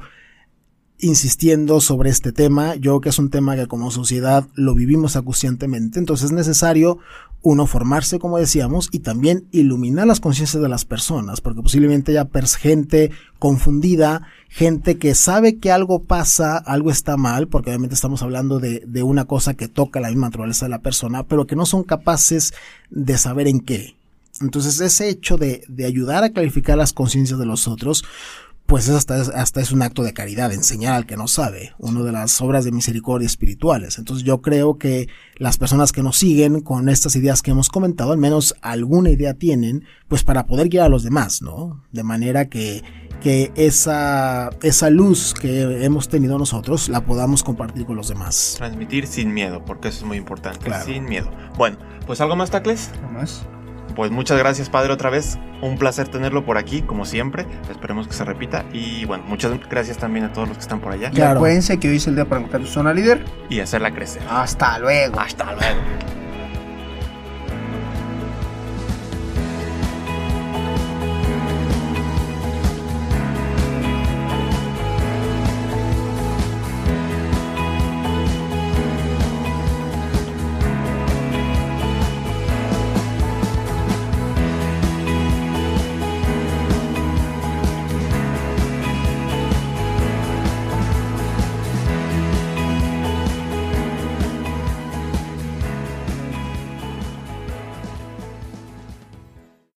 insistiendo sobre este tema. Yo creo que es un tema que como sociedad lo vivimos acuciantemente. Entonces es necesario, uno, formarse, como decíamos, y también iluminar las conciencias de las personas, porque posiblemente haya gente confundida, gente que sabe que algo pasa, algo está mal, porque obviamente estamos hablando de, de una cosa que toca la misma naturaleza de la persona, pero que no son capaces de saber en qué. Entonces ese hecho de, de ayudar a clarificar las conciencias de los otros, pues hasta, hasta es un acto de caridad, enseñar al que no sabe, una de las obras de misericordia espirituales. Entonces yo creo que las personas que nos siguen con estas ideas que hemos comentado, al menos alguna idea tienen, pues para poder guiar a los demás, ¿no? De manera que, que esa, esa luz que hemos tenido nosotros la podamos compartir con los demás.
Transmitir sin miedo, porque eso es muy importante, sin miedo. Bueno, pues algo más, Tacles.
Nada más.
Pues muchas gracias, padre, otra vez. Un placer tenerlo por aquí, como siempre. Esperemos que se repita. Y bueno, muchas gracias también a todos los que están por allá.
Y acuérdense que hoy es el día para encontrar su zona líder.
Y hacerla crecer.
Hasta luego.
Hasta luego.